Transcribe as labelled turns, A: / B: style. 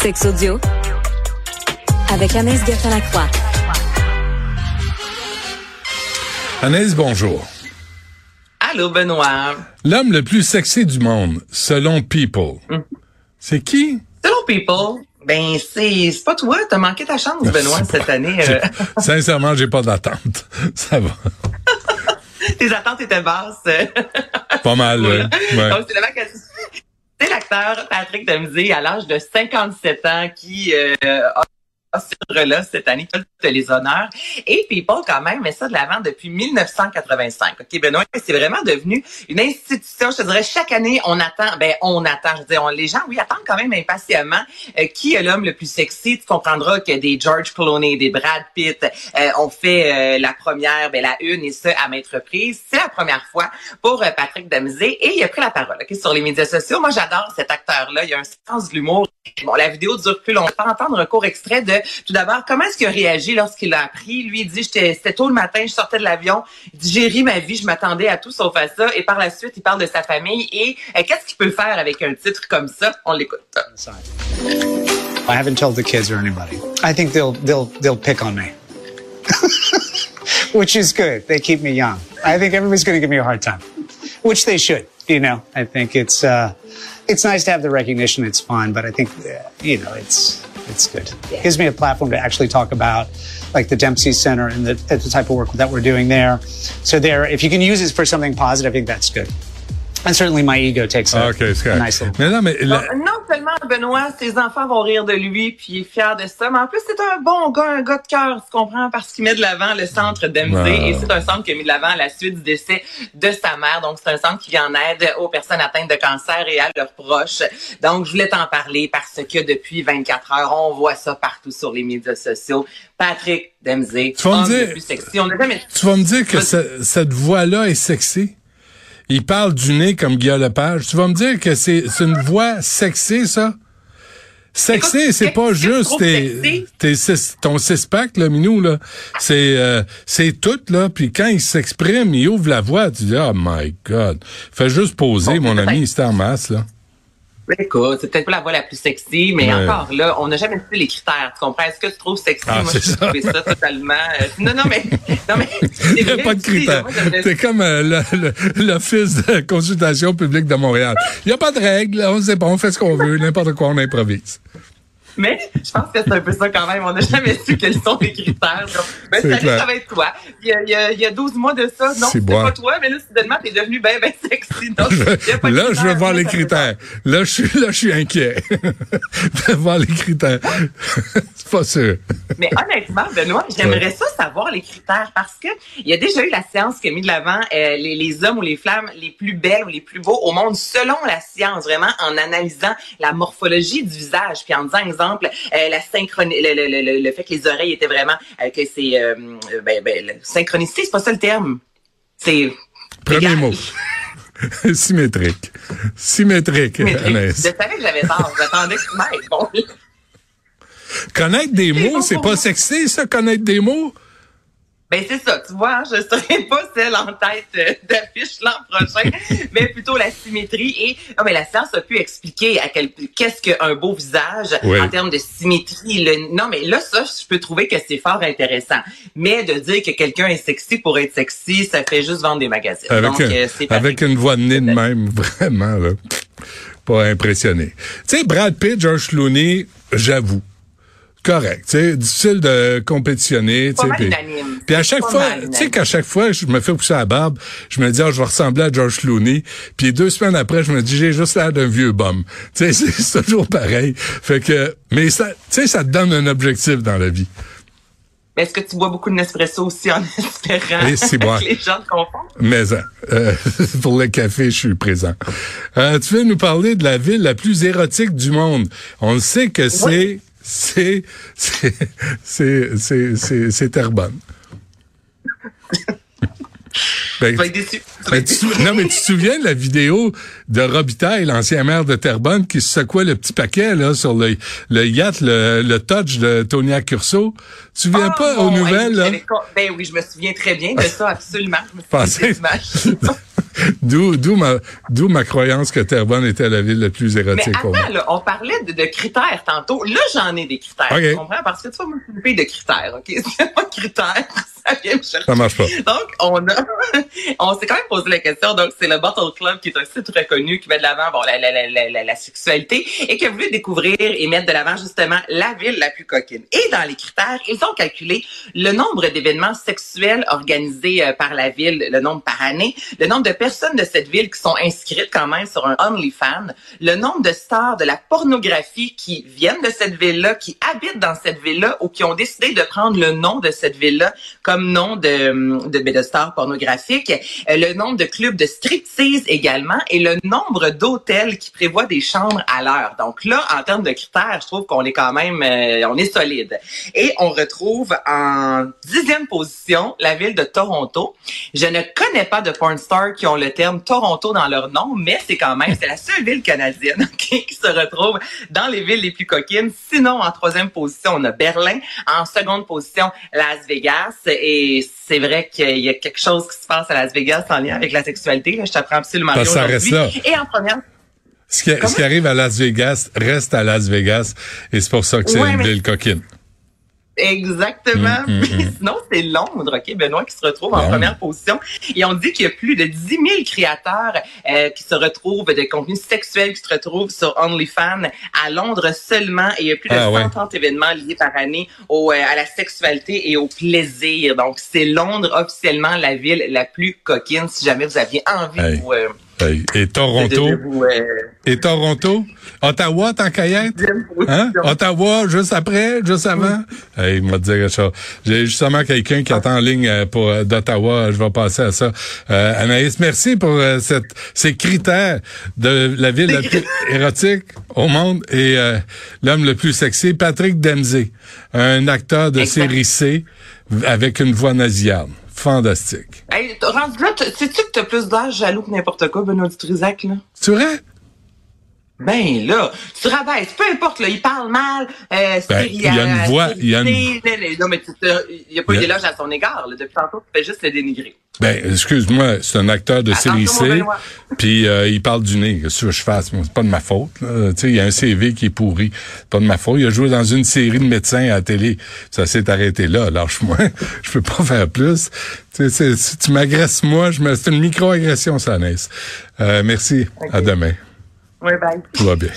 A: Sex audio avec Anaïs Gertin-Lacroix.
B: Anaïs, bonjour.
C: Allô, Benoît.
B: L'homme le plus sexy du monde, selon People.
C: Mm.
B: C'est qui?
C: Selon People, ben c'est pas toi, t'as manqué ta chance, Benoît, cette
B: pas-
C: année. euh,
B: Sincèrement, j'ai pas d'attente. Ça va.
C: tes attentes étaient basses.
B: Pas mal, ouais. Ouais.
C: Donc, c'est le Patrick Dempsey à l'âge de 57 ans qui euh, a ce titre-là cette année, toutes les honneurs. Et People, quand même, met ça de l'avant depuis 1985. OK, Benoît, c'est vraiment devenu une institution. Je te dirais, chaque année, on attend, ben, on attend. Je veux dire, on- les gens, oui, attendent quand même impatiemment euh, qui est l'homme le plus sexy. Tu comprendras que des George Clooney, des Brad Pitt euh, ont fait euh, la première, ben, la une, et ça à maintes reprises. C'est la première fois pour euh, Patrick Dempsey et il a pris la parole OK, sur les médias sociaux. Moi, j'adore cet acteur-là. Il a un sens de l'humour. Bon, la vidéo dure plus longtemps. Entendre un court extrait de, tout d'abord, comment est-ce qu'il a réagi lorsqu'il l'a appris? Lui, il dit, c'était tôt le matin, je sortais de l'avion. J'ai ri ma vie, je m'attendais à tout sauf à ça. Et par la suite, il parle de sa famille et euh, qu'est-ce qu'il peut faire avec un titre comme ça? On l'écoute.
D: I haven't told the kids or anybody. I think they'll they'll they'll pick on me. which is good. They keep me young. I think everybody's going to give me a hard time, which they should. You know, I think it's uh, it's nice to have the recognition. It's fun, but I think uh, you know it's it's good. It gives me a platform to actually talk about like the Dempsey Center and the, the type of work that we're doing there. So there, if you can use it for something positive, I think that's good. And certainly my ego takes a,
B: Ah, OK, c'est
D: a
B: correct.
D: nice little.
B: Mais non, mais la-
C: Non, non seulement Benoît, ses enfants vont rire de lui, puis il est fier de ça, mais en plus c'est un bon gars, un gars de cœur, tu comprends, parce qu'il met de l'avant le centre Dempsey,
B: Ah.
C: et c'est un centre qui a mis de l'avant à la suite du décès de sa mère. Donc c'est un centre qui vient en aide aux personnes atteintes de cancer et à leurs proches. Donc je voulais t'en parler parce que depuis 24 heures, on voit ça partout sur les médias sociaux. Patrick Dempsey,
B: Tu vas me dire-
C: le plus sexy. On n'a jamais
B: tu vas me dire que ce- cette voix-là est sexy? Il parle du nez comme Guillaume Lepage. Tu vas me dire que c'est c'est une voix sexy, ça? Sexy, c'est pas juste tes, tes six- ton six-pack, là, Minou, là. C'est, euh, c'est tout, là. Puis quand il s'exprime, il ouvre la voix, tu dis, oh my God. Fais juste poser,
C: Bon,
B: mon
C: peut-être.
B: ami, c'était en masse, là.
C: Écoute, c'est peut-être pas la voix la plus sexy, mais encore là, on n'a jamais vu les critères. Tu comprends? Est-ce que tu trouves sexy?
B: Ah,
C: Moi, je
B: ça.
C: trouve ça totalement. euh, non, non, mais. Non, mais.
B: Il n'y a pas de critères. C'est comme euh, l'Office de consultation publique de Montréal. Il n'y a pas de règles. On sait pas, on fait ce qu'on veut. N'importe quoi, on improvise.
C: Mais je pense que c'est un peu ça quand même. On n'a jamais su quels sont les critères. Donc, ben, ça, ça va être toi. Il y, a, il, y a, il y a 12 mois de ça. Non,
B: C'est
C: pas toi, mais là, soudainement, t'es devenu bien, bien sexy. Donc, pas de
B: Là, je vais voir les critères. Là, je suis, là, je suis inquiet. de voir les critères. C'est pas sûr.
C: Mais honnêtement, Benoît, j'aimerais ça savoir les critères parce que il y a déjà eu la science qui a mis de l'avant euh, les, les hommes ou les femmes les plus belles ou les plus beaux au monde selon la science, vraiment en analysant la morphologie du visage, puis en disant exemple euh, la synchroni le, le, le, le- fait que les oreilles étaient vraiment euh, que c'est euh, ben, ben, synchronicité, c'est pas ça le terme. C'est
B: Premier mot. Symétrique. Symétrique,
C: Mais je savais que j'avais tort. J'attendais que tu m'aides. Bon.
B: Connaître des mots, c'est pas sexy, ça, connaître des mots?
C: Ben c'est ça, tu vois, hein, je serai pas celle en tête euh, d'affiche l'an prochain, mais plutôt la symétrie et non mais la science a pu expliquer à quel qu'est-ce qu'un beau visage
B: Oui.
C: en termes de symétrie. Le, non mais là ça, je peux trouver que c'est fort intéressant, mais de dire que quelqu'un est sexy pour être sexy, ça fait juste vendre des magazines.
B: Avec,
C: Donc
B: un-
C: euh,
B: avec une voix de nez de même, vraiment, là. Pas impressionné. Tu sais, Brad Pitt, George Clooney, j'avoue. Correct. Tu sais, difficile de compétitionner. Tu sais, puis- à chaque fois, tu sais qu'à chaque fois, je me fais pousser la barbe, je me dis, ah, je vais ressembler à George Clooney. Puis deux semaines après, je me dis, j'ai juste l'air d'un vieux bum. Tu sais, c'est toujours pareil. Fait que, mais ça, tu sais, ça te donne un objectif dans la vie.
C: Mais Est-ce que tu bois beaucoup de Nespresso aussi en espérant
B: Et c'est bon.
C: que les gens te confondent?
B: Mais hein, euh, pour le café, je suis présent. Euh, tu veux nous parler de la ville la plus érotique du monde? On le sait que c'est c'est c'est c'est c'est c'est. Ben,
C: Tu vas être déçu.
B: Mais tu, non, mais tu te souviens de la vidéo de Robitaille, l'ancien maire de Terrebonne, qui se secouait le petit paquet là sur le, le yacht, le, le touch de Tony Accurso? Tu te souviens
C: Oh,
B: pas aux nouvelles? là?
C: Ben oui, je me souviens très bien de ça, absolument. Je me souviens.
B: D'où, d'où ma, d'où ma croyance que Terrebonne était la ville la plus
C: Mais
B: érotique au monde.
C: attends, là, on parlait de, de critères tantôt. Là, j'en ai des critères.
B: Ok.
C: Tu comprends? Parce que tu une fille de critères, OK? C'est pas critères, ça vient me chercher.
B: Ça marche pas.
C: Donc, on a, on s'est quand même posé la question. Donc, c'est le Bottle Club qui est un site reconnu qui met de l'avant, bon, la, la, la, la, la, la sexualité et qui a voulu découvrir et mettre de l'avant justement la ville la plus coquine. Et dans les critères, ils ont calculé le nombre d'événements sexuels organisés euh, par la ville, le nombre par année, le nombre de personnes de cette ville qui sont inscrites quand même sur un OnlyFans, le nombre de stars de la pornographie qui viennent de cette ville-là, qui habitent dans cette ville-là ou qui ont décidé de prendre le nom de cette ville-là comme nom de, de, de stars pornographiques, euh, le nombre de clubs de striptease également et le nombre d'hôtels qui prévoient des chambres à l'heure. Donc là, en termes de critères, je trouve qu'on est quand même, euh, on est solide. Et on retrouve en dixième position la ville de Toronto. Je ne connais pas de porn stars qui ont le terme Toronto dans leur nom, mais c'est quand même, c'est la seule ville canadienne qui se retrouve dans les villes les plus coquines. Sinon, en troisième position, on a Berlin. En seconde position, Las Vegas. C'est vrai qu'il y a quelque chose qui se passe à Las Vegas en lien avec la sexualité. Là, je t'apprends absolument rien aujourd'hui. Et en première,
B: Ce qui, ce qui arrive à Las Vegas reste à Las Vegas et c'est pour ça que c'est
C: Ouais,
B: une ville coquine.
C: Exactement.
B: Mm, mm, mm.
C: Sinon, c'est Londres, OK, Benoît, qui se retrouve en
B: Bon.
C: première position. Et on dit qu'il y a plus de 10 000 créateurs euh, qui se retrouvent de contenu sexuel qui se retrouvent sur OnlyFans à Londres seulement. Et il y a plus de
B: Ah, ouais.
C: 130 événements liés par année au, euh, à la sexualité et au plaisir. Donc, c'est Londres officiellement la ville la plus coquine si jamais vous aviez envie
B: Hey.
C: vous... euh,
B: Et Toronto?
C: euh,
B: Et Toronto? Ottawa, tant qu'à Hein? Ottawa, juste après, juste avant? Hey, il m'a dit quelque chose. J'ai justement quelqu'un qui attend en ligne euh, pour euh, d'Ottawa. Je vais passer à ça. Euh, Anaïs, merci pour euh, cette, ces critères de la ville la plus érotique au monde et euh, l'homme le plus sexy, Patrick Dempsey, un acteur de série C avec une voix nasillarde. Fantastique.
C: Hey, rendu là, sais-tu que t'as plus d'âge jaloux que n'importe quoi, Benoît Dutrisac, là?
B: Tu vrai?
C: Ben là, tu rabaisses, peu importe, là, il parle mal. Euh,
B: Ben, il y a une voix, il y a une-.
C: Non, mais tu il n'y a pas eu d'éloge à son égard. Là. Depuis tantôt, tu fais juste le dénigrer.
B: Ben, excuse-moi, c'est un acteur de série C, puis euh, il parle du nez. Qu'est-ce que je fasse? C'est pas de ma faute. Tu sais, il y a un CV qui est pourri. C'est pas de ma faute. Il a joué dans une série de médecins à la télé. Ça s'est arrêté là. Lâche-moi. je peux pas faire plus. Tu sais, si tu m'agresses moi, je me... c'est une micro-agression, ça. Euh, merci. À demain.
C: Ouais, bye.
B: Tout va bien.